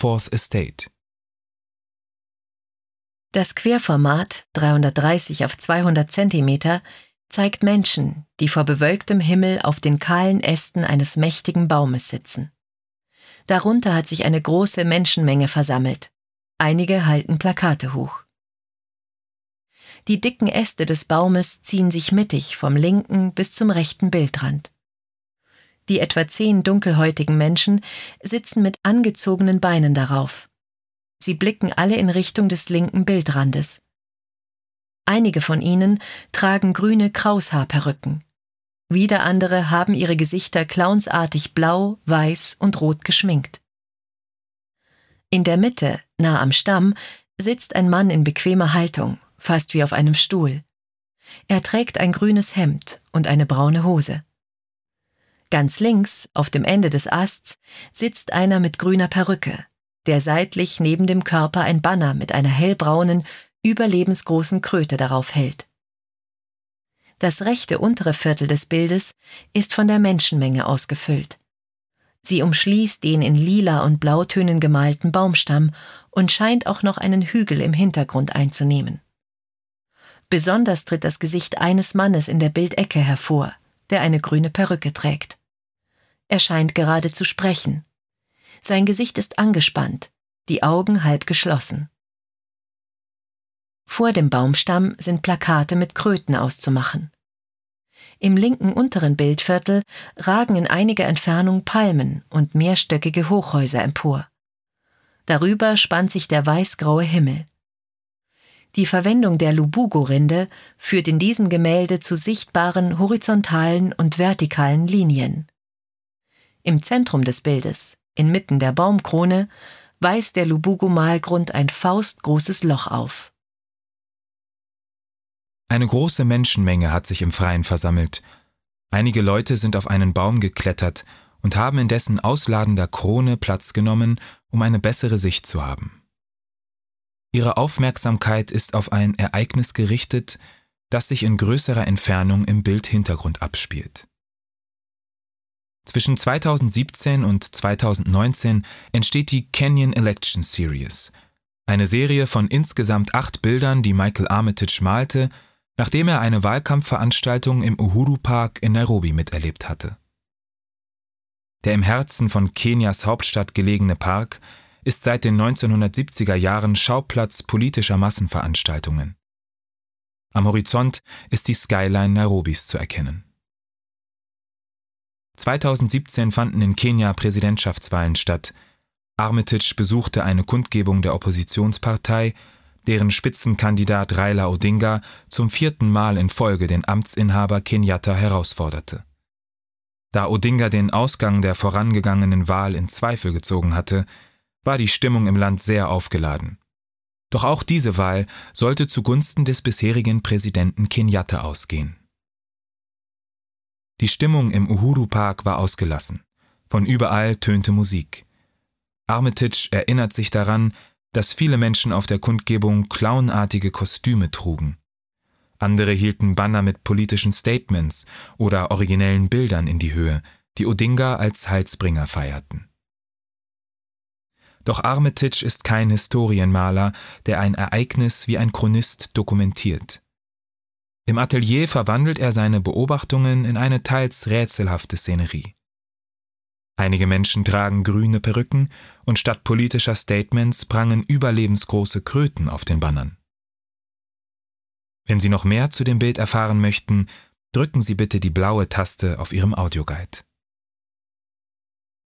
Fourth Estate. Das Querformat 330 auf 200 Zentimeter zeigt Menschen, die vor bewölktem Himmel auf den kahlen Ästen eines mächtigen Baumes sitzen. Darunter hat sich eine große Menschenmenge versammelt. Einige halten Plakate hoch. Die dicken Äste des Baumes ziehen sich mittig vom linken bis zum rechten Bildrand. Die etwa zehn dunkelhäutigen Menschen sitzen mit angezogenen Beinen darauf. Sie blicken alle in Richtung des linken Bildrandes. Einige von ihnen tragen grüne Kraushaarperücken. Wieder andere haben ihre Gesichter clownsartig blau, weiß und rot geschminkt. In der Mitte, nah am Stamm, sitzt ein Mann in bequemer Haltung, fast wie auf einem Stuhl. Er trägt ein grünes Hemd und eine braune Hose. Ganz links, auf dem Ende des Asts, sitzt einer mit grüner Perücke, der seitlich neben dem Körper ein Banner mit einer hellbraunen, überlebensgroßen Kröte darauf hält. Das rechte untere Viertel des Bildes ist von der Menschenmenge ausgefüllt. Sie umschließt den in lila und blautönen gemalten Baumstamm und scheint auch noch einen Hügel im Hintergrund einzunehmen. Besonders tritt das Gesicht eines Mannes in der Bildecke hervor, der eine grüne Perücke trägt. Er scheint gerade zu sprechen. Sein Gesicht ist angespannt, die Augen halb geschlossen. Vor dem Baumstamm sind Plakate mit Kröten auszumachen. Im linken unteren Bildviertel ragen in einiger Entfernung Palmen und mehrstöckige Hochhäuser empor. Darüber spannt sich der weißgraue Himmel. Die Verwendung der Lubugo-Rinde führt in diesem Gemälde zu sichtbaren horizontalen und vertikalen Linien. Im Zentrum des Bildes, inmitten der Baumkrone, weist der Lubugo-Malgrund ein faustgroßes Loch auf. Eine große Menschenmenge hat sich im Freien versammelt. Einige Leute sind auf einen Baum geklettert und haben in dessen ausladender Krone Platz genommen, um eine bessere Sicht zu haben. Ihre Aufmerksamkeit ist auf ein Ereignis gerichtet, das sich in größerer Entfernung im Bildhintergrund abspielt. Zwischen 2017 und 2019 entsteht die Canyon Election Series, eine Serie von insgesamt acht Bildern, die Michael Armitage malte, nachdem er eine Wahlkampfveranstaltung im Uhuru Park in Nairobi miterlebt hatte. Der im Herzen von Kenias Hauptstadt gelegene Park ist seit den 1970er Jahren Schauplatz politischer Massenveranstaltungen. Am Horizont ist die Skyline Nairobis zu erkennen. 2017 fanden in Kenia Präsidentschaftswahlen statt. Armitage besuchte eine Kundgebung der Oppositionspartei, deren Spitzenkandidat Raila Odinga zum vierten Mal in Folge den Amtsinhaber Kenyatta herausforderte. Da Odinga den Ausgang der vorangegangenen Wahl in Zweifel gezogen hatte, war die Stimmung im Land sehr aufgeladen. Doch auch diese Wahl sollte zugunsten des bisherigen Präsidenten Kenyatta ausgehen. Die Stimmung im Uhuru Park war ausgelassen. Von überall tönte Musik. Armitage erinnert sich daran, dass viele Menschen auf der Kundgebung clownartige Kostüme trugen. Andere hielten Banner mit politischen Statements oder originellen Bildern in die Höhe, die Odinga als Heilsbringer feierten. Doch Armitage ist kein Historienmaler, der ein Ereignis wie ein Chronist dokumentiert. Im Atelier verwandelt er seine Beobachtungen in eine teils rätselhafte Szenerie. Einige Menschen tragen grüne Perücken und statt politischer Statements prangen überlebensgroße Kröten auf den Bannern. Wenn Sie noch mehr zu dem Bild erfahren möchten, drücken Sie bitte die blaue Taste auf Ihrem Audioguide.